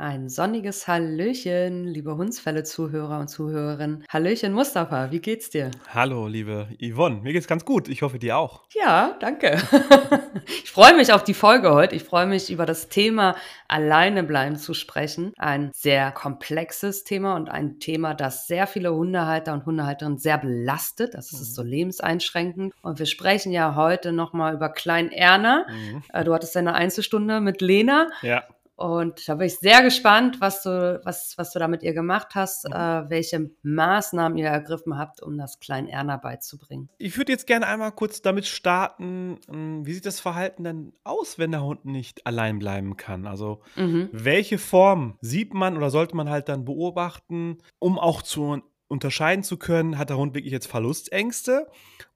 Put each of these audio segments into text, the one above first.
Ein sonniges Hallöchen, liebe Hundsfälle-Zuhörer und Zuhörerinnen. Hallöchen, Mustafa, wie geht's dir? Hallo, liebe Yvonne. Mir geht's ganz gut. Ich hoffe, dir auch. Ja, danke. ich freue mich auf die Folge heute. Ich freue mich, über das Thema Alleine bleiben zu sprechen. Ein sehr komplexes Thema und ein Thema, das sehr viele Hundehalter und Hundehalterinnen sehr belastet. Das ist mhm. so lebenseinschränkend. Und wir sprechen ja heute nochmal über Klein Erna. Mhm. Äh, du hattest eine Einzelstunde mit Lena. Ja. Und da bin ich sehr gespannt, was du, was, was du da mit ihr gemacht hast, mhm. äh, welche Maßnahmen ihr ergriffen habt, um das kleinen Erna beizubringen. Ich würde jetzt gerne einmal kurz damit starten, hm, wie sieht das Verhalten denn aus, wenn der Hund nicht allein bleiben kann? Also mhm. welche Form sieht man oder sollte man halt dann beobachten, um auch zu unterscheiden zu können, hat der Hund wirklich jetzt Verlustängste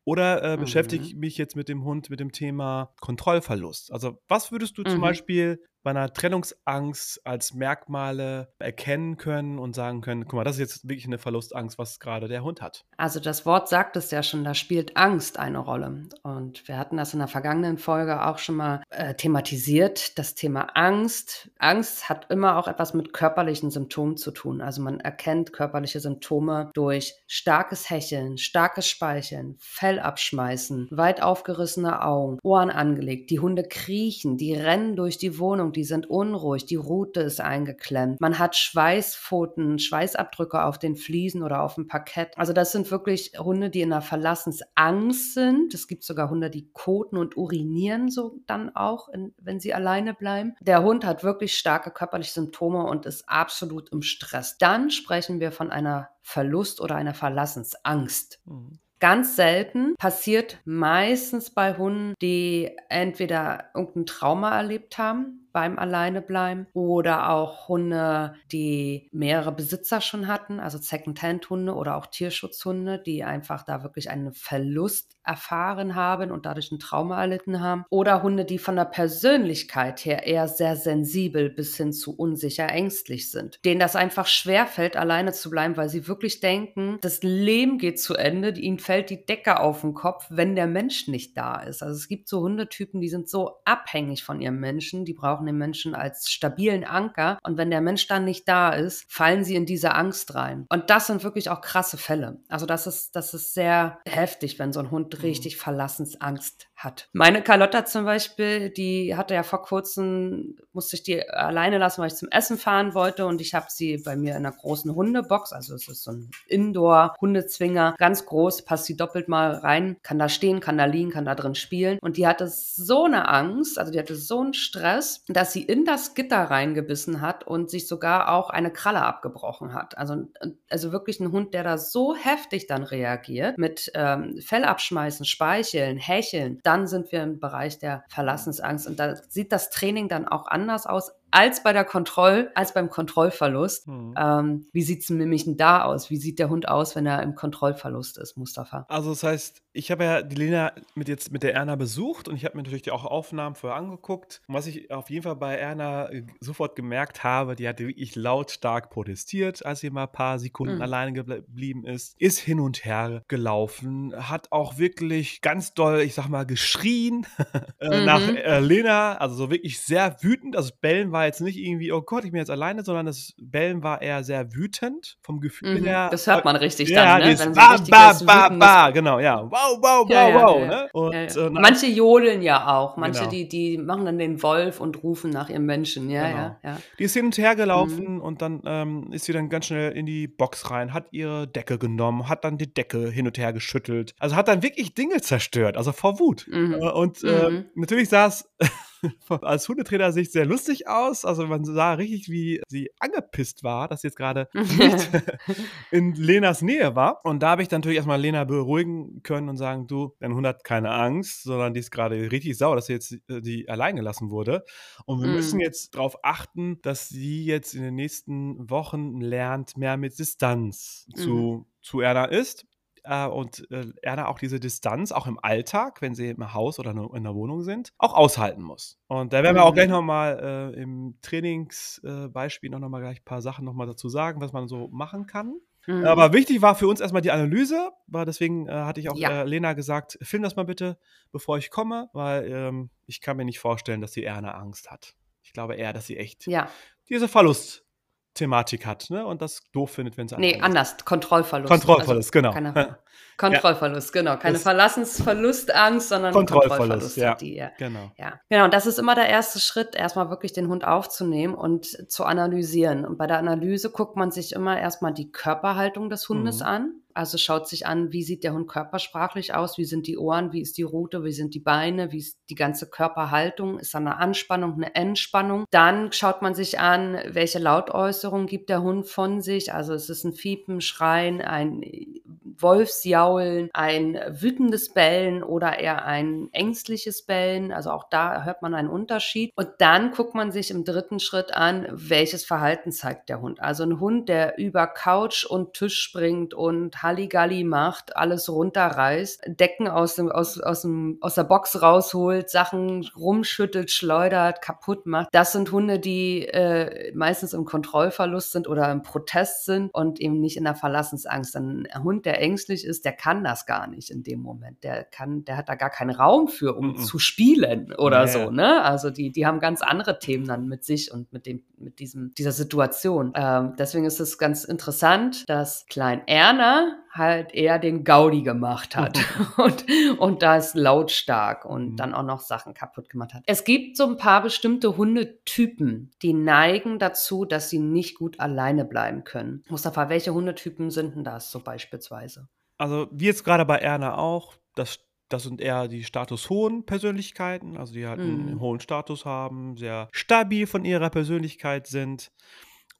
oder äh, beschäftige mhm. ich mich jetzt mit dem Hund mit dem Thema Kontrollverlust? Also was würdest du mhm. zum Beispiel bei einer Trennungsangst als Merkmale erkennen können und sagen können, guck mal, das ist jetzt wirklich eine Verlustangst, was gerade der Hund hat. Also das Wort sagt es ja schon, da spielt Angst eine Rolle. Und wir hatten das in der vergangenen Folge auch schon mal äh, thematisiert, das Thema Angst. Angst hat immer auch etwas mit körperlichen Symptomen zu tun. Also man erkennt körperliche Symptome durch starkes Hecheln, starkes Speicheln, Fell abschmeißen, weit aufgerissene Augen, Ohren angelegt. Die Hunde kriechen, die rennen durch die Wohnung, die sind unruhig, die Rute ist eingeklemmt. Man hat Schweißpfoten, Schweißabdrücke auf den Fliesen oder auf dem Parkett. Also das sind wirklich Hunde, die in einer Verlassensangst sind. Es gibt sogar Hunde, die koten und urinieren so dann auch, in, wenn sie alleine bleiben. Der Hund hat wirklich starke körperliche Symptome und ist absolut im Stress. Dann sprechen wir von einer Verlust oder einer Verlassensangst. Mhm. Ganz selten passiert meistens bei Hunden, die entweder irgendein Trauma erlebt haben, beim Alleinebleiben oder auch Hunde, die mehrere Besitzer schon hatten, also Second-Hand-Hunde oder auch Tierschutzhunde, die einfach da wirklich einen Verlust erfahren haben und dadurch ein Trauma erlitten haben. Oder Hunde, die von der Persönlichkeit her eher sehr sensibel bis hin zu unsicher ängstlich sind, denen das einfach schwerfällt, alleine zu bleiben, weil sie wirklich denken, das Leben geht zu Ende, ihnen fällt die Decke auf den Kopf, wenn der Mensch nicht da ist. Also es gibt so Hundetypen, die sind so abhängig von ihrem Menschen, die brauchen den Menschen als stabilen Anker. Und wenn der Mensch dann nicht da ist, fallen sie in diese Angst rein. Und das sind wirklich auch krasse Fälle. Also das ist, das ist sehr heftig, wenn so ein Hund mhm. richtig Verlassensangst hat. Meine Carlotta zum Beispiel, die hatte ja vor kurzem, musste ich die alleine lassen, weil ich zum Essen fahren wollte und ich habe sie bei mir in einer großen Hundebox, also es ist so ein Indoor-Hundezwinger, ganz groß, passt sie doppelt mal rein, kann da stehen, kann da liegen, kann da drin spielen und die hatte so eine Angst, also die hatte so einen Stress, dass sie in das Gitter reingebissen hat und sich sogar auch eine Kralle abgebrochen hat. Also, also wirklich ein Hund, der da so heftig dann reagiert mit ähm, Fell abschmeißen, speicheln, hecheln, dann sind wir im Bereich der Verlassensangst. Und da sieht das Training dann auch anders aus als bei der Kontroll, als beim Kontrollverlust. Mhm. Ähm, wie sieht es nämlich da aus? Wie sieht der Hund aus, wenn er im Kontrollverlust ist, Mustafa? Also das heißt, ich habe ja die Lena mit jetzt mit der Erna besucht und ich habe mir natürlich auch Aufnahmen vorher angeguckt. Und was ich auf jeden Fall bei Erna äh, sofort gemerkt habe, die hatte wirklich lautstark protestiert, als sie mal ein paar Sekunden mhm. alleine geblieben ist, ist hin und her gelaufen, hat auch wirklich ganz doll, ich sag mal, geschrien äh, mhm. nach äh, Lena, also so wirklich sehr wütend. Also Bellen war jetzt nicht irgendwie, oh Gott, ich bin jetzt alleine, sondern das Bellen war eher sehr wütend vom Gefühl mhm. her. Das hört man richtig ja, dann, ne? Wenn ba, ba, ba, ba, genau, ja. Wow, wow, ja, wow, wow. Ja, ne? Und, äh, manche jodeln ja auch. Manche, genau. die, die machen dann den Wolf und rufen nach ihrem Menschen. Ja, genau. ja, ja. Die ist hin und her gelaufen mhm. und dann ähm, ist sie dann ganz schnell in die Box rein, hat ihre Decke genommen, hat dann die Decke hin und her geschüttelt. Also hat dann wirklich Dinge zerstört, also vor Wut. Mhm. Äh, und äh, mhm. natürlich saß als Hundetrainer Sicht sehr lustig aus. Also man sah richtig, wie sie angepisst war, dass sie jetzt gerade nicht in Lenas Nähe war. Und da habe ich dann natürlich erstmal Lena beruhigen können und sagen, du, dein Hund hat keine Angst, sondern die ist gerade richtig sauer, dass sie jetzt äh, die allein gelassen wurde. Und wir mm. müssen jetzt darauf achten, dass sie jetzt in den nächsten Wochen lernt, mehr mit Distanz mm. zu, zu Erna ist äh, und äh, Erna auch diese Distanz, auch im Alltag, wenn sie im Haus oder in der Wohnung sind, auch aushalten muss. Und da werden wir auch gleich mhm. nochmal äh, im Trainingsbeispiel noch, noch mal gleich ein paar Sachen nochmal dazu sagen, was man so machen kann. Mhm. Aber wichtig war für uns erstmal die Analyse, weil deswegen äh, hatte ich auch ja. äh, Lena gesagt, film das mal bitte, bevor ich komme, weil ähm, ich kann mir nicht vorstellen, dass die Erna Angst hat. Ich glaube eher, dass sie echt ja. diese Verlust Thematik hat, ne? Und das doof findet, wenn es Nee, anders. Kontrollverlust. Kontrollverlust, also, genau. Keine, Kontrollverlust, ja. genau. Keine Verlassensverlustangst, sondern Kontrollverlust, Kontrollverlust ja. Die, ja. Genau. Ja. Genau, und das ist immer der erste Schritt, erstmal wirklich den Hund aufzunehmen und zu analysieren. Und bei der Analyse guckt man sich immer erstmal die Körperhaltung des Hundes mhm. an. Also schaut sich an, wie sieht der Hund körpersprachlich aus, wie sind die Ohren, wie ist die Rute, wie sind die Beine, wie ist die ganze Körperhaltung, ist da eine Anspannung, eine Entspannung. Dann schaut man sich an, welche Lautäußerung gibt der Hund von sich. Also es ist ein Fiepen, Schreien, ein Wolfsjaulen, ein wütendes Bellen oder eher ein ängstliches Bellen. Also auch da hört man einen Unterschied. Und dann guckt man sich im dritten Schritt an, welches Verhalten zeigt der Hund. Also ein Hund, der über Couch und Tisch springt und Halligalli macht, alles runterreißt, Decken aus, dem, aus, aus, dem, aus der Box rausholt, Sachen rumschüttelt, schleudert, kaputt macht. Das sind Hunde, die äh, meistens im Kontrollverlust sind oder im Protest sind und eben nicht in der Verlassensangst. Ein Hund, der ängstlich ist, der kann das gar nicht in dem Moment. Der kann, der hat da gar keinen Raum für, um mm -mm. zu spielen oder yeah. so. Ne? Also die, die haben ganz andere Themen dann mit sich und mit dem, mit diesem, dieser Situation. Ähm, deswegen ist es ganz interessant, dass Klein Erna halt eher den Gaudi gemacht hat und, und das lautstark und mhm. dann auch noch Sachen kaputt gemacht hat. Es gibt so ein paar bestimmte Hundetypen, die neigen dazu, dass sie nicht gut alleine bleiben können. Mustafa, welche Hundetypen sind denn das so beispielsweise? Also wie jetzt gerade bei Erna auch, das das sind eher die statushohen Persönlichkeiten, also die halt einen mhm. hohen Status haben, sehr stabil von ihrer Persönlichkeit sind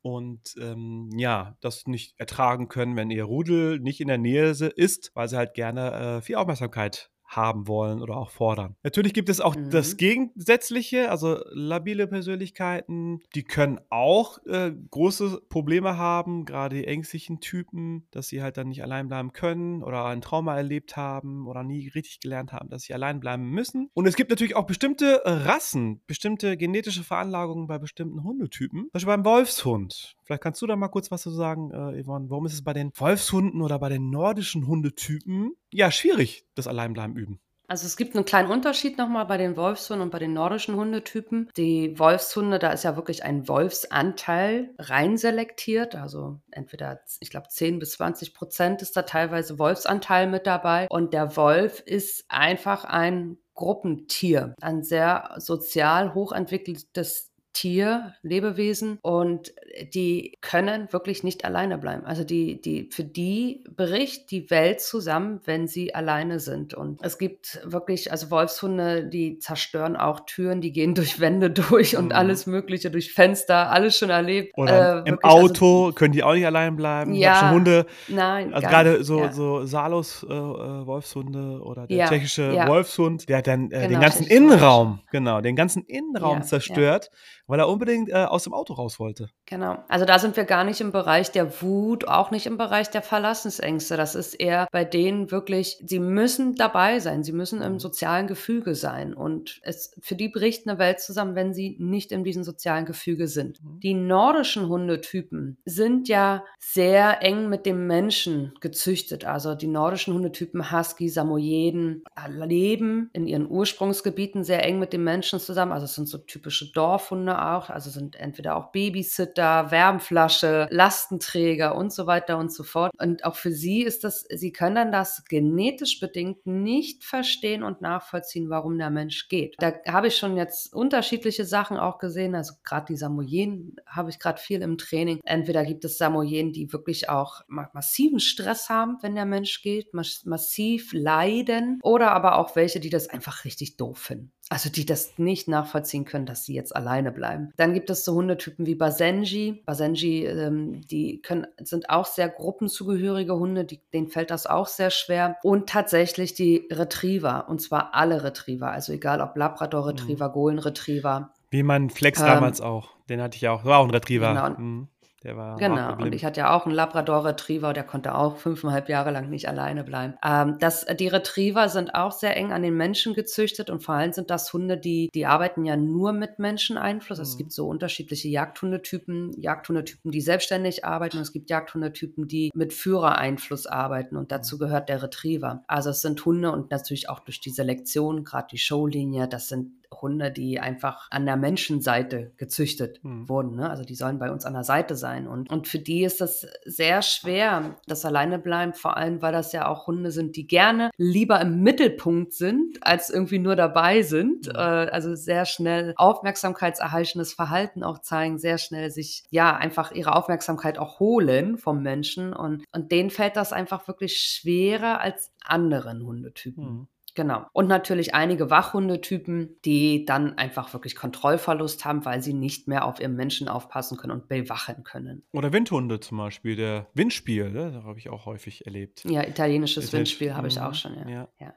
und ähm, ja, das nicht ertragen können, wenn ihr Rudel nicht in der Nähe ist, weil sie halt gerne äh, viel Aufmerksamkeit haben wollen oder auch fordern. Natürlich gibt es auch mhm. das Gegensätzliche, also labile Persönlichkeiten, die können auch äh, große Probleme haben, gerade die ängstlichen Typen, dass sie halt dann nicht allein bleiben können oder ein Trauma erlebt haben oder nie richtig gelernt haben, dass sie allein bleiben müssen. Und es gibt natürlich auch bestimmte Rassen, bestimmte genetische Veranlagungen bei bestimmten Hundetypen. Zum Beispiel beim Wolfshund. Vielleicht kannst du da mal kurz was zu sagen, äh, Yvonne. Warum ist es bei den Wolfshunden oder bei den nordischen Hundetypen ja schwierig, das Alleinbleiben üben? Also es gibt einen kleinen Unterschied nochmal bei den Wolfshunden und bei den nordischen Hundetypen. Die Wolfshunde, da ist ja wirklich ein Wolfsanteil reinselektiert. Also entweder, ich glaube, 10 bis 20 Prozent ist da teilweise Wolfsanteil mit dabei. Und der Wolf ist einfach ein Gruppentier, ein sehr sozial hochentwickeltes Tier, Lebewesen und die können wirklich nicht alleine bleiben. Also die, die, für die bricht die Welt zusammen, wenn sie alleine sind. Und es gibt wirklich, also Wolfshunde, die zerstören auch Türen, die gehen durch Wände durch und mhm. alles Mögliche, durch Fenster, alles schon erlebt. Oder äh, im also Auto also, können die auch nicht allein bleiben. Ja, schon Hunde, nein. Also gerade so, ja. so Salos äh, äh, Wolfshunde oder der ja, tschechische ja. Wolfshund, der hat dann äh, genau, den ganzen Innenraum, genau, den ganzen Innenraum zerstört weil er unbedingt äh, aus dem Auto raus wollte. Genau. Also da sind wir gar nicht im Bereich der Wut, auch nicht im Bereich der Verlassensängste. Das ist eher bei denen wirklich, sie müssen dabei sein, sie müssen im mhm. sozialen Gefüge sein. Und es für die bricht eine Welt zusammen, wenn sie nicht in diesem sozialen Gefüge sind. Mhm. Die nordischen Hundetypen sind ja sehr eng mit dem Menschen gezüchtet. Also die nordischen Hundetypen Husky, Samoyeden leben in ihren Ursprungsgebieten sehr eng mit dem Menschen zusammen. Also es sind so typische Dorfhunde auch, also sind entweder auch Babysitter, Wärmflasche, Lastenträger und so weiter und so fort. Und auch für sie ist das, sie können dann das genetisch bedingt nicht verstehen und nachvollziehen, warum der Mensch geht. Da habe ich schon jetzt unterschiedliche Sachen auch gesehen, also gerade die Samoyeden habe ich gerade viel im Training. Entweder gibt es Samoyeden, die wirklich auch massiven Stress haben, wenn der Mensch geht, massiv leiden oder aber auch welche, die das einfach richtig doof finden. Also die das nicht nachvollziehen können, dass sie jetzt alleine bleiben. Dann gibt es so Hundetypen wie Basenji. Basenji, ähm, die können, sind auch sehr gruppenzugehörige Hunde, die, denen fällt das auch sehr schwer. Und tatsächlich die Retriever, und zwar alle Retriever, also egal ob Labrador Retriever, mhm. Golden Retriever. Wie mein Flex ähm, damals auch. Den hatte ich auch. War auch ein Retriever. Genau. Mhm. Der war Genau, und ich hatte ja auch einen Labrador Retriever, der konnte auch fünfeinhalb Jahre lang nicht alleine bleiben. Ähm, das, die Retriever sind auch sehr eng an den Menschen gezüchtet und vor allem sind das Hunde, die, die arbeiten ja nur mit Menscheneinfluss. Mhm. Es gibt so unterschiedliche Jagdhundetypen, Jagdhundetypen, die selbstständig arbeiten und es gibt Jagdhundetypen, die mit Führereinfluss arbeiten und dazu gehört der Retriever. Also es sind Hunde und natürlich auch durch die Selektion, gerade die Showlinie, das sind Hunde, die einfach an der Menschenseite gezüchtet mhm. wurden. Ne? Also die sollen bei uns an der Seite sein. Und, und für die ist das sehr schwer, das alleine bleiben, vor allem, weil das ja auch Hunde sind, die gerne lieber im Mittelpunkt sind, als irgendwie nur dabei sind. Mhm. Äh, also sehr schnell aufmerksamkeitserheichendes Verhalten auch zeigen, sehr schnell sich ja einfach ihre Aufmerksamkeit auch holen vom Menschen. Und, und denen fällt das einfach wirklich schwerer als anderen Hundetypen. Mhm. Genau. Und natürlich einige Wachhundetypen, die dann einfach wirklich Kontrollverlust haben, weil sie nicht mehr auf ihren Menschen aufpassen können und bewachen können. Oder Windhunde zum Beispiel, der Windspiel, ne? habe ich auch häufig erlebt. Ja, italienisches Ital Windspiel habe ich auch mhm. schon, ja. ja. ja.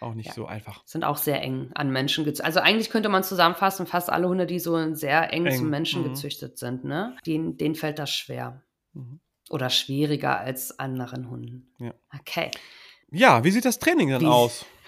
Auch nicht ja. so einfach. Sind auch sehr eng an Menschen gezüchtet. Also eigentlich könnte man zusammenfassen, fast alle Hunde, die so sehr eng, eng. zum Menschen mhm. gezüchtet sind, ne? denen, denen fällt das schwer. Mhm. Oder schwieriger als anderen Hunden. Ja. Okay. Ja, wie sieht das Training dann wie, aus?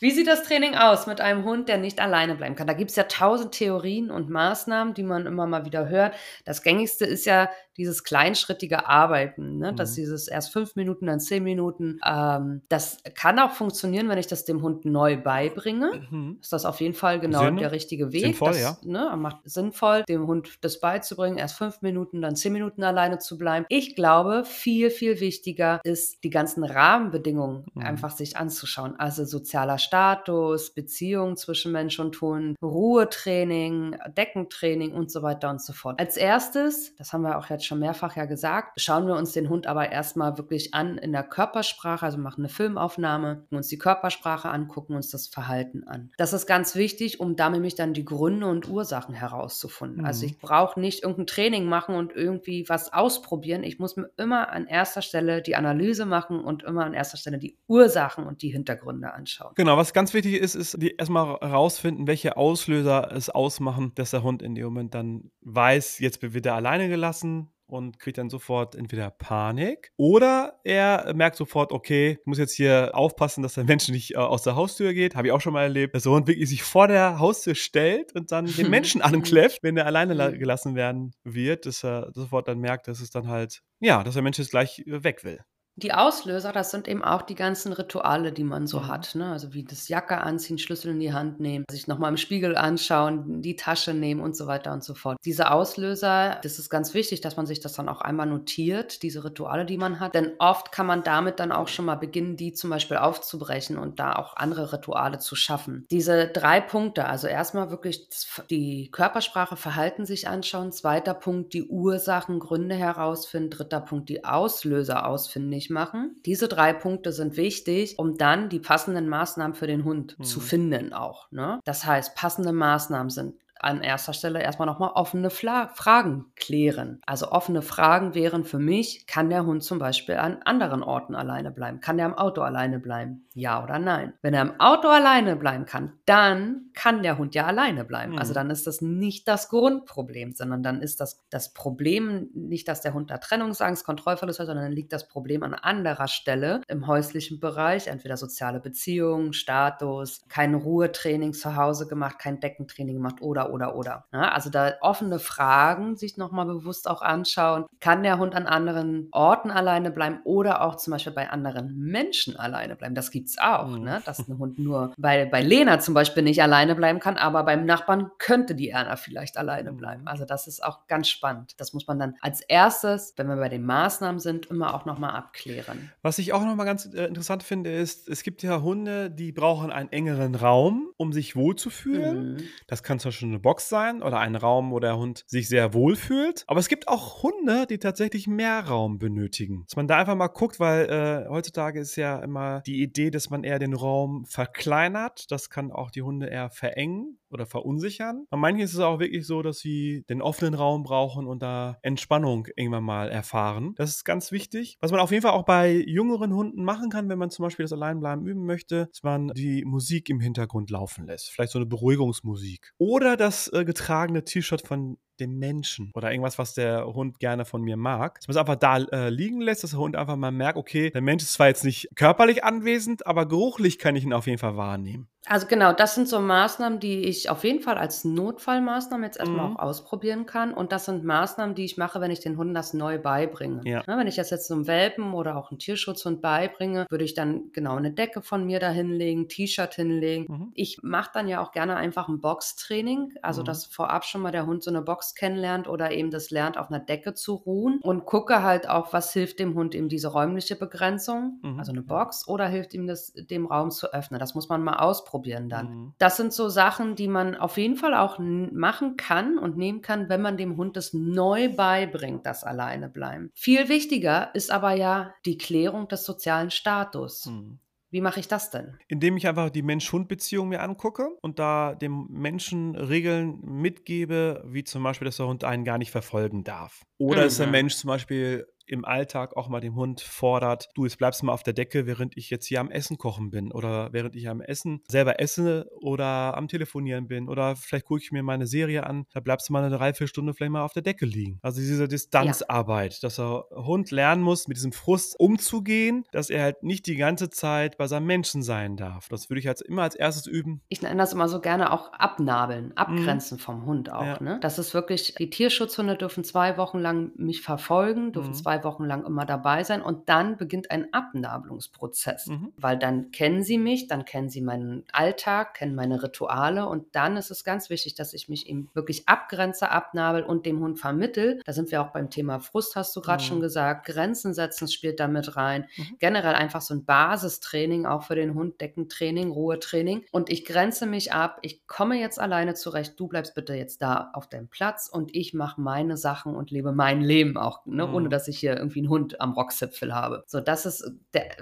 Wie sieht das Training aus mit einem Hund, der nicht alleine bleiben kann? Da gibt es ja tausend Theorien und Maßnahmen, die man immer mal wieder hört. Das gängigste ist ja dieses kleinschrittige Arbeiten, ne? Mhm. dass dieses erst fünf Minuten, dann zehn Minuten. Ähm, das kann auch funktionieren, wenn ich das dem Hund neu beibringe. Mhm. Ist das auf jeden Fall genau Sinn, der richtige Weg. Sinnvoll, das, ja. Ne, macht sinnvoll, dem Hund das beizubringen, erst fünf Minuten, dann zehn Minuten alleine zu bleiben. Ich glaube, viel, viel wichtiger ist, die ganzen Rahmenbedingungen mhm. einfach sich anzuschauen. Also sozialer Status, Beziehungen zwischen Mensch und Hund, Ruhetraining, Deckentraining und so weiter und so fort. Als erstes, das haben wir auch jetzt schon mehrfach ja gesagt, schauen wir uns den Hund aber erstmal wirklich an in der Körpersprache, also machen eine Filmaufnahme, gucken uns die Körpersprache an, gucken uns das Verhalten an. Das ist ganz wichtig, um damit nämlich dann die Gründe und Ursachen herauszufinden. Also mhm. Also ich brauche nicht irgendein Training machen und irgendwie was ausprobieren. Ich muss mir immer an erster Stelle die Analyse machen und immer an erster Stelle die Ursachen und die Hintergründe anschauen. Genau, was ganz wichtig ist, ist die erstmal herausfinden, welche Auslöser es ausmachen, dass der Hund in dem Moment dann weiß, jetzt wird er alleine gelassen, und kriegt dann sofort entweder Panik oder er merkt sofort, okay, ich muss jetzt hier aufpassen, dass der Mensch nicht äh, aus der Haustür geht. Habe ich auch schon mal erlebt, dass der Hund wirklich sich vor der Haustür stellt und dann den Menschen ankläfft, wenn er alleine mhm. gelassen werden wird, dass er sofort dann merkt, dass es dann halt, ja, dass der Mensch jetzt gleich äh, weg will. Die Auslöser, das sind eben auch die ganzen Rituale, die man so mhm. hat. Ne? Also wie das Jacke anziehen, Schlüssel in die Hand nehmen, sich nochmal im Spiegel anschauen, die Tasche nehmen und so weiter und so fort. Diese Auslöser, das ist ganz wichtig, dass man sich das dann auch einmal notiert, diese Rituale, die man hat. Denn oft kann man damit dann auch schon mal beginnen, die zum Beispiel aufzubrechen und da auch andere Rituale zu schaffen. Diese drei Punkte, also erstmal wirklich die Körpersprache, Verhalten sich anschauen. Zweiter Punkt, die Ursachen, Gründe herausfinden. Dritter Punkt, die Auslöser ausfinden machen. Diese drei Punkte sind wichtig, um dann die passenden Maßnahmen für den Hund mhm. zu finden auch. Ne? Das heißt, passende Maßnahmen sind an erster Stelle erstmal nochmal offene Fla Fragen klären. Also offene Fragen wären für mich, kann der Hund zum Beispiel an anderen Orten alleine bleiben? Kann der am Auto alleine bleiben? Ja oder nein? Wenn er im Auto alleine bleiben kann, dann kann der Hund ja alleine bleiben. Also mhm. Also dann ist das nicht das Grundproblem, sondern dann ist das, das Problem nicht, dass der Hund da Trennungsangst, Kontrollverlust hat, sondern dann liegt das Problem an anderer Stelle im häuslichen Bereich, entweder soziale Beziehungen, Status, kein Ruhetraining zu Hause gemacht, kein Deckentraining gemacht oder oder, oder, Ja, also da offene Fragen sich nochmal bewusst auch anschauen. Kann der Hund an anderen Orten alleine bleiben oder auch zum Beispiel bei anderen Menschen alleine bleiben? Das gibt es auch, mhm. ne? dass ein Hund nur bei, bei Lena zum Beispiel nicht alleine bleiben kann, aber beim Nachbarn könnte die Erna vielleicht alleine bleiben. Also das ist auch ganz spannend. Das muss man dann als erstes, wenn wir bei den Maßnahmen sind, immer auch nochmal abklären. Was ich auch nochmal ganz äh, interessant finde, ist, es gibt ja Hunde, die brauchen einen engeren Raum, um sich wohlzufühlen. Mhm. Das kann zum Beispiel eine Box sein oder ein Raum, wo der Hund sich sehr wohl fühlt. Aber es gibt auch Hunde, die tatsächlich mehr Raum benötigen. Dass man da einfach mal guckt, weil äh, heutzutage ist ja immer die Idee, dass man eher den Raum verkleinert. Das kann auch die Hunde eher verengen oder verunsichern. Bei manchen ist es auch wirklich so, dass sie den offenen Raum brauchen und da Entspannung irgendwann mal erfahren. Das ist ganz wichtig. Was man auf jeden Fall auch bei jüngeren Hunden machen kann, wenn man zum Beispiel das Alleinbleiben üben möchte, dass man die Musik im Hintergrund laufen lässt. Vielleicht so eine Beruhigungsmusik. Oder das äh, getragene T-Shirt von dem Menschen oder irgendwas, was der Hund gerne von mir mag. Dass man es einfach da äh, liegen lässt, dass der Hund einfach mal merkt, okay, der Mensch ist zwar jetzt nicht körperlich anwesend, aber geruchlich kann ich ihn auf jeden Fall wahrnehmen. Also genau, das sind so Maßnahmen, die ich auf jeden Fall als Notfallmaßnahmen jetzt erstmal Mhm. auch ausprobieren kann. Und das sind Maßnahmen, die ich mache, wenn ich den Hunden das neu beibringe. Ja. Ne, wenn ich das jetzt einem Welpen oder auch einem Tierschutzhund beibringe, würde ich dann genau eine Decke von mir da hinlegen, T-Shirt hinlegen. Mhm. Ich mache dann ja auch gerne einfach ein Boxtraining, also Mhm. dass vorab schon mal der Hund so eine Box kennenlernt oder eben das lernt, auf einer Decke zu ruhen und gucke halt auch, was hilft dem Hund eben diese räumliche Begrenzung, Mhm. also eine Box, oder hilft ihm das, dem Raum zu öffnen. Das muss man mal ausprobieren dann. Mhm. Das sind so Sachen, die man auf jeden Fall auch machen kann und nehmen kann, wenn man dem Hund das neu beibringt, das alleine bleiben. Viel wichtiger ist aber ja die Klärung des sozialen Status. Mhm. Wie mache ich das denn? Indem ich einfach die Mensch-Hund-Beziehung mir angucke und da dem Menschen Regeln mitgebe, wie zum Beispiel, dass der Hund einen gar nicht verfolgen darf. Oder dass der Mhm. Mensch zum Beispiel im Alltag auch mal dem Hund fordert, du, jetzt bleibst mal auf der Decke, während ich jetzt hier am Essen kochen bin oder während ich am Essen selber esse oder am Telefonieren bin oder vielleicht gucke ich mir meine Serie an, da bleibst du mal eine Dreiviertelstunde vielleicht mal auf der Decke liegen. Also diese Distanzarbeit, dass der Hund lernen muss, mit diesem Frust umzugehen, dass er halt nicht die ganze Zeit bei seinem Menschen sein darf. Das würde ich als immer als erstes üben. Ich nenne das immer so gerne auch abnabeln, abgrenzen vom Hund auch. Mhm. Ja. Ne? Das ist wirklich, die Tierschutzhunde dürfen zwei Wochen lang mich verfolgen, dürfen Mhm. zwei Wochen lang immer dabei sein und dann beginnt ein Abnabelungsprozess. Mhm. Weil dann kennen sie mich, dann kennen sie meinen Alltag, kennen meine Rituale und dann ist es ganz wichtig, dass ich mich eben wirklich abgrenze, abnabel und dem Hund vermittel. Da sind wir auch beim Thema Frust, hast du gerade Mhm. schon gesagt. Grenzen setzen spielt da mit rein. Mhm. Generell einfach so ein Basistraining, auch für den Hund, Deckentraining, Ruhetraining. Und ich grenze mich ab, ich komme jetzt alleine zurecht, du bleibst bitte jetzt da auf deinem Platz und ich mache meine Sachen und lebe mein Leben auch, ne? Mhm. ohne dass ich hier irgendwie einen Hund am Rockzipfel habe. So, das ist,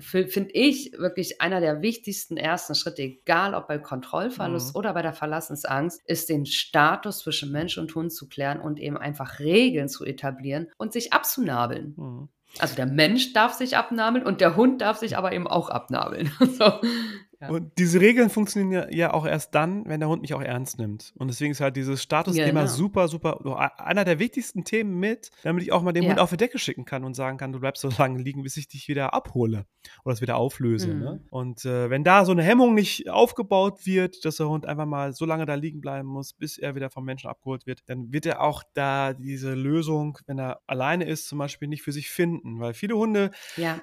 finde ich, wirklich einer der wichtigsten ersten Schritte, egal ob bei Kontrollverlust Mhm. oder bei der Verlassensangst, ist den Status zwischen Mensch und Hund zu klären und eben einfach Regeln zu etablieren und sich abzunabeln. Mhm. Also der Mensch darf sich abnabeln und der Hund darf sich aber eben auch abnabeln. so. Ja. Und diese Regeln funktionieren ja, ja auch erst dann, wenn der Hund mich auch ernst nimmt. Und deswegen ist halt dieses Statusthema Genau. super, super, einer der wichtigsten Themen mit, damit ich auch mal den Ja. Hund auf die Decke schicken kann und sagen kann, du bleibst so lange liegen, bis ich dich wieder abhole oder es wieder auflöse. Mhm. Ne? Und äh, wenn da so eine Hemmung nicht aufgebaut wird, dass der Hund einfach mal so lange da liegen bleiben muss, bis er wieder vom Menschen abgeholt wird, dann wird er auch da diese Lösung, wenn er alleine ist, zum Beispiel nicht für sich finden. Weil viele Hunde Ja,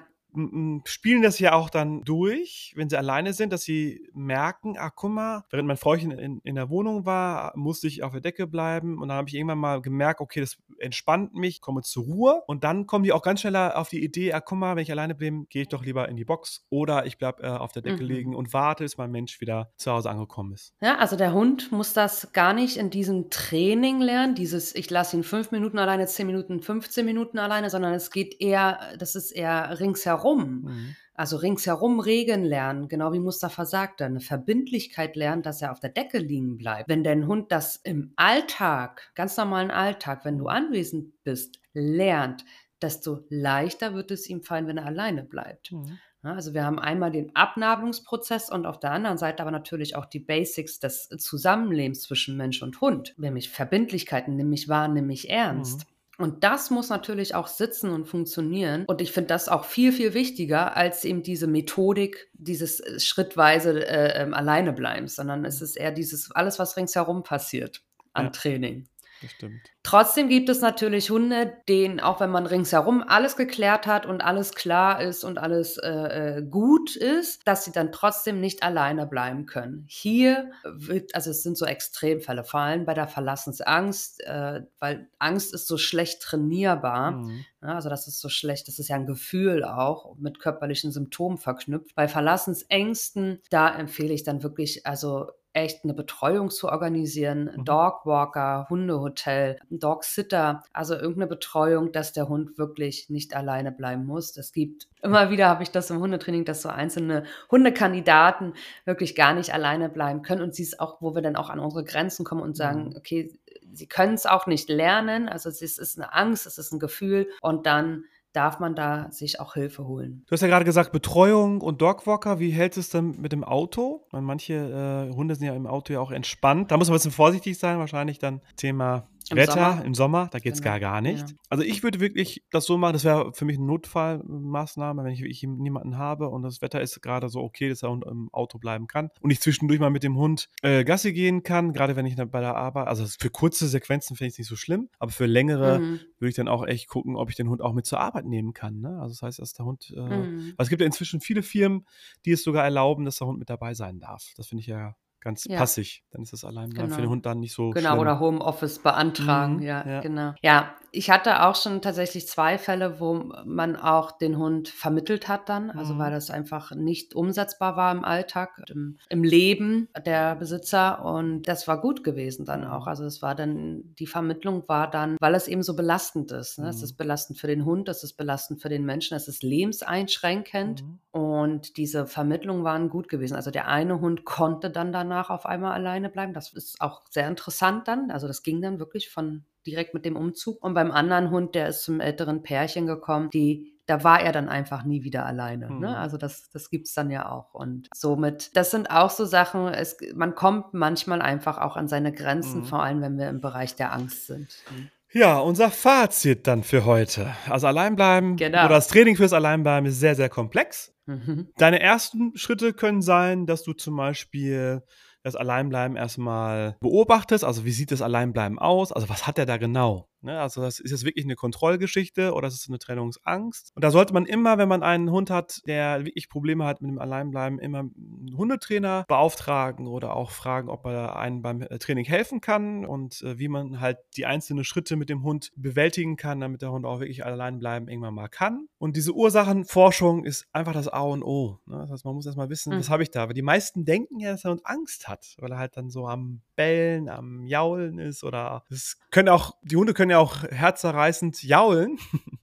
spielen das ja auch dann durch, wenn sie alleine sind, dass sie merken, ah, guck mal, während mein Frauchen in, in der Wohnung war, musste ich auf der Decke bleiben. Und dann habe ich irgendwann mal gemerkt, okay, das entspannt mich, komme zur Ruhe und dann kommen die auch ganz schneller auf die Idee, ah, guck mal, wenn ich alleine bin, gehe ich doch lieber in die Box oder ich bleibe äh, auf der Decke Mhm. liegen und warte, bis mein Mensch wieder zu Hause angekommen ist. Ja, also der Hund muss das gar nicht in diesem Training lernen, dieses ich lasse ihn fünf Minuten alleine, zehn Minuten, 15 Minuten alleine, sondern es geht eher, das ist eher ringsherum. Mhm. Also ringsherum Regeln lernen, genau wie Mustafa sagte, eine Verbindlichkeit lernen, dass er auf der Decke liegen bleibt. Wenn dein Hund das im Alltag, ganz normalen Alltag, wenn du anwesend bist, lernt, desto leichter wird es ihm fallen, wenn er alleine bleibt. Mhm. Also wir haben einmal den Abnabelungsprozess und auf der anderen Seite aber natürlich auch die Basics des Zusammenlebens zwischen Mensch und Hund, nämlich Verbindlichkeiten, nimm mich wahr, nimm mich ernst. Und das muss natürlich auch sitzen und funktionieren. Und ich finde das auch viel, viel wichtiger als eben diese Methodik, dieses äh, schrittweise äh, ähm, alleine bleiben, sondern es ist eher dieses alles, was ringsherum passiert an Ja. Training. Das stimmt. Trotzdem gibt es natürlich Hunde, denen, auch wenn man ringsherum alles geklärt hat und alles klar ist und alles äh, äh, gut ist, dass sie dann trotzdem nicht alleine bleiben können. Hier wird, also es sind so Extremfälle, vor allem bei der Verlassensangst, äh, weil Angst ist so schlecht trainierbar. Mhm. Ja, also das ist so schlecht, das ist ja ein Gefühl auch mit körperlichen Symptomen verknüpft. Bei Verlassensängsten, da empfehle ich dann wirklich, also echt eine Betreuung zu organisieren, Mhm. Dogwalker, Hundehotel, Dogsitter, also irgendeine Betreuung, dass der Hund wirklich nicht alleine bleiben muss. Es gibt immer wieder habe ich das im Hundetraining, dass so einzelne Hundekandidaten wirklich gar nicht alleine bleiben können und sie ist auch, wo wir dann auch an unsere Grenzen kommen und sagen, Mhm. okay, sie können es auch nicht lernen, also es ist, ist eine Angst, es ist ein Gefühl und dann darf man da sich auch Hilfe holen. Du hast ja gerade gesagt, Betreuung und Dogwalker. Wie hält es denn mit dem Auto? Manche äh, Hunde sind ja im Auto ja auch entspannt. Da muss man ein bisschen vorsichtig sein, wahrscheinlich dann Thema Im Wetter Sommer? im Sommer, da geht's Genau, gar, gar nicht. ja. Also, ich würde wirklich das so machen, das wäre für mich 'ne Notfallmaßnahme, wenn ich wirklich niemanden habe und das Wetter ist grade so okay, dass der Hund im Auto bleiben kann und ich zwischendurch mal mit dem Hund, äh, Gassi gehen kann, grade wenn ich bei der Arbeit also, für kurze Sequenzen fände ich's nicht so schlimm, aber für längere Mhm. würde ich dann auch echt gucken, ob ich den Hund auch mit zur Arbeit nehmen kann, ne? Also, das heißt, dass der Hund, äh Mhm. weil es gibt ja inzwischen viele Firmen, die es sogar erlauben, dass der Hund mit dabei sein darf. Das finde ich ja ganz Ja. passig. Dann ist das Alleinbleiben für den Genau. Hund dann nicht so Genau, schlimm. oder Homeoffice beantragen, Mhm, ja, ja. genau. Ja, ich hatte auch schon tatsächlich 2 Fälle, wo man auch den Hund vermittelt hat dann, also, weil Mhm. das einfach nicht umsetzbar war im Alltag, im im Leben der Besitzer und das war gut gewesen dann auch. Mhm. Also, es war dann die Vermittlung war dann weil es eben so belastend ist, ne? Es ist Mhm. belastend für den Hund, es ist belastend für den Menschen, es ist lebenseinschränkend Mhm. und diese Vermittlungen waren gut gewesen. Also, der eine Hund konnte dann danach auf einmal alleine bleiben. Das ist auch sehr interessant dann. Also, das ging dann wirklich von direkt mit dem Umzug. Und beim anderen Hund, der ist zum älteren Pärchen gekommen, die da war er dann einfach nie wieder alleine, ne? Mhm. Also, das das gibt's dann ja auch und somit das sind auch so Sachen, es man kommt manchmal einfach auch an seine Grenzen, Mhm. vor allem, wenn wir im Bereich der Angst sind, mhm. Ja, unser Fazit dann für heute. Also, Alleinbleiben Genau. oder das Training fürs Alleinbleiben ist sehr, sehr komplex. Mhm. Deine ersten Schritte können sein, dass du zum Beispiel das Alleinbleiben erst mal beobachtest. Also, wie sieht das Alleinbleiben aus? Also, was hat der da genau, ne? Also, das ist das wirklich 'ne Kontrollgeschichte oder ist es 'ne Trennungsangst? Und da sollte man immer, wenn man einen Hund hat, der wirklich Probleme hat mit dem Alleinbleiben, immer 'n Hundetrainer beauftragen oder auch fragen, ob er einem beim, äh, Training helfen kann und, äh, wie man halt die einzelnen Schritte mit dem Hund bewältigen kann, damit der Hund auch wirklich allein bleiben irgendwann mal kann. Und diese Ursachenforschung ist einfach das A und O, ne? Das heißt, man muss erst mal wissen: „Was Mhm. habe ich da?“ Weil die meisten denken ja, dass der Hund Angst hat, weil er halt dann so am Bellen, am Jaulen ist oder es können auch die Hunde können ja auch herzzerreißend jaulen,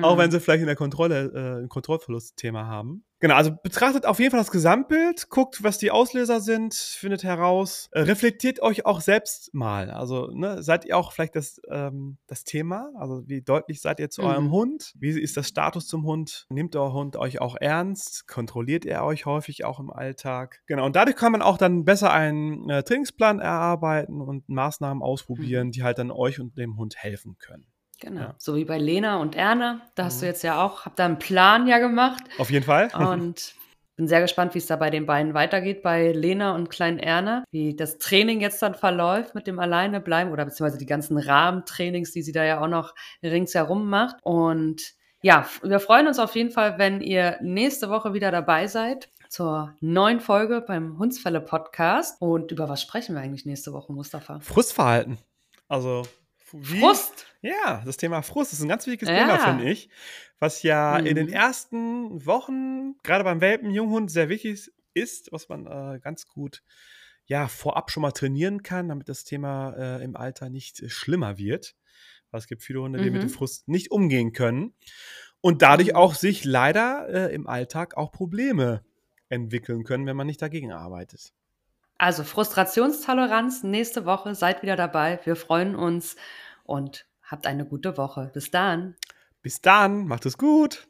auch wenn Mhm. sie vielleicht in der Kontrolle äh, 'n Kontrollverlustthema haben. Genau, also, betrachtet auf jeden Fall das Gesamtbild, guckt, was die Auslöser sind, findet heraus äh, reflektiert euch auch selbst mal. Also, ne, seid ihr auch vielleicht das ähm, das Thema? Also, wie deutlich seid ihr zu eurem Mhm. Hund? Wie ist das Status zum Hund? Nimmt euer Hund euch auch ernst? Kontrolliert er euch häufig auch im Alltag? Genau, und dadurch kann man auch dann besser einen, äh, Trainingsplan erarbeiten und Maßnahmen ausprobieren, Mhm. die halt dann euch und dem Hund helfen können. Genau, Ja. so wie bei Lena und Erna. Da hast du Mhm. jetzt ja auch habt da 'n Plan ja gemacht Auf jeden Fall. und bin sehr gespannt, wie's da bei den beiden weitergeht, bei Lena und Klein Erna, wie das Training jetzt dann verläuft mit dem Alleinebleiben oder beziehungsweise die ganzen Rahmentrainings, die sie da ja auch noch ringsherum macht. Und ja, wir freuen uns auf jeden Fall, wenn ihr nächste Woche wieder dabei seid zur neuen Folge beim Hundsfälle-Podcast. Und über was sprechen wir eigentlich nächste Woche, Mustafa? Frustverhalten. Also, wie Frust? Ja, das Thema Frust ist 'n ganz wichtiges Thema, Ja. finde ich, was ja in den Mhm. ersten Wochen, grade beim Welpen, Junghund sehr wichtig ist, was man, äh, ganz gut, ja, vorab schon mal trainieren kann, damit das Thema, äh, im Alter nicht, äh, schlimmer wird. Weil es gibt viele Hunde, die mit dem Mhm. Frust nicht umgehen können und dadurch Mhm. auch sich leider, äh, im Alltag auch Probleme entwickeln können, wenn man nicht dagegen arbeitet. Also, Frustrationstoleranz nächste Woche. Seid wieder dabei. Wir freuen uns und habt eine gute Woche. Bis dann. Bis dann, macht es gut.